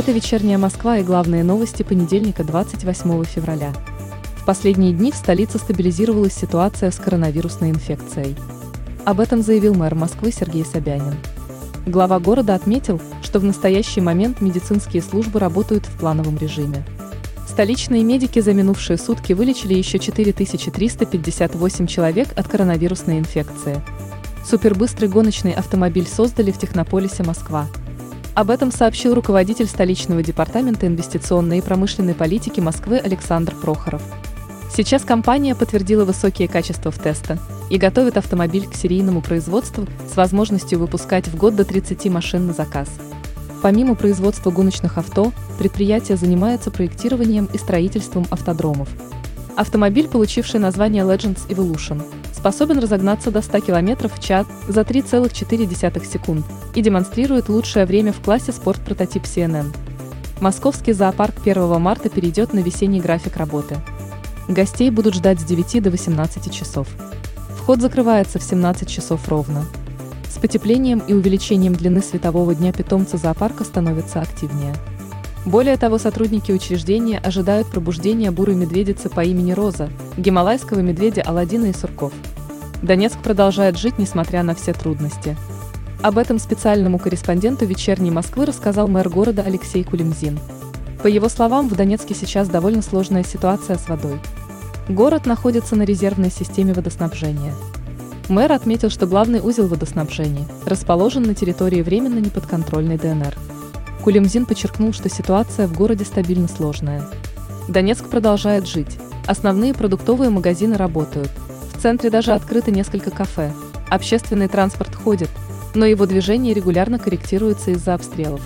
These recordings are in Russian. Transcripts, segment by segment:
Это вечерняя Москва и главные новости понедельника 28 февраля. В последние дни в столице стабилизировалась ситуация с коронавирусной инфекцией. Об этом заявил мэр Москвы Сергей Собянин. Глава города отметил, что в настоящий момент медицинские службы работают в плановом режиме. Столичные медики за минувшие сутки вылечили еще 4358 человек от коронавирусной инфекции. Супербыстрый гоночный автомобиль создали в Технополисе Москва. Об этом сообщил руководитель столичного департамента инвестиционной и промышленной политики Москвы Александр Прохоров. Сейчас компания подтвердила высокие качества в теста и готовит автомобиль к серийному производству с возможностью выпускать в год до 30 машин на заказ. Помимо производства гоночных авто, предприятие занимается проектированием и строительством автодромов. Автомобиль, получивший название Legends Evolution, способен разогнаться до 100 км в час за 3,4 секунд и демонстрирует лучшее время в классе спорт-прототип CNN. Московский зоопарк 1 марта перейдет на весенний график работы. Гостей будут ждать с 9 до 18 часов. Вход закрывается в 17 часов ровно. С потеплением и увеличением длины светового дня питомцы зоопарка становятся активнее. Более того, сотрудники учреждения ожидают пробуждения бурой медведицы по имени Роза, гималайского медведя Аладдина и Сурков. Донецк продолжает жить, несмотря на все трудности. Об этом специальному корреспонденту «Вечерней Москвы» рассказал мэр города Алексей Кулемзин. По его словам, в Донецке сейчас довольно сложная ситуация с водой. Город находится на резервной системе водоснабжения. Мэр отметил, что главный узел водоснабжения расположен на территории временно неподконтрольной ДНР. Кулемзин подчеркнул, что ситуация в городе стабильно сложная. Донецк продолжает жить. Основные продуктовые магазины работают. В центре даже открыто несколько кафе. Общественный транспорт ходит, но его движение регулярно корректируется из-за обстрелов.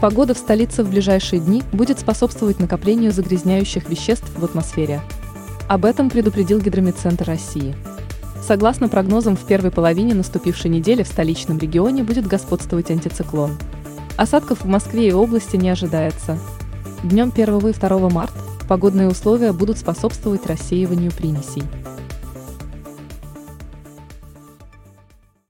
Погода в столице в ближайшие дни будет способствовать накоплению загрязняющих веществ в атмосфере. Об этом предупредил Гидромедцентр России. Согласно прогнозам, в первой половине наступившей недели в столичном регионе будет господствовать антициклон. Осадков в Москве и области не ожидается. Днем 1 и 2 марта погодные условия будут способствовать рассеиванию примесей.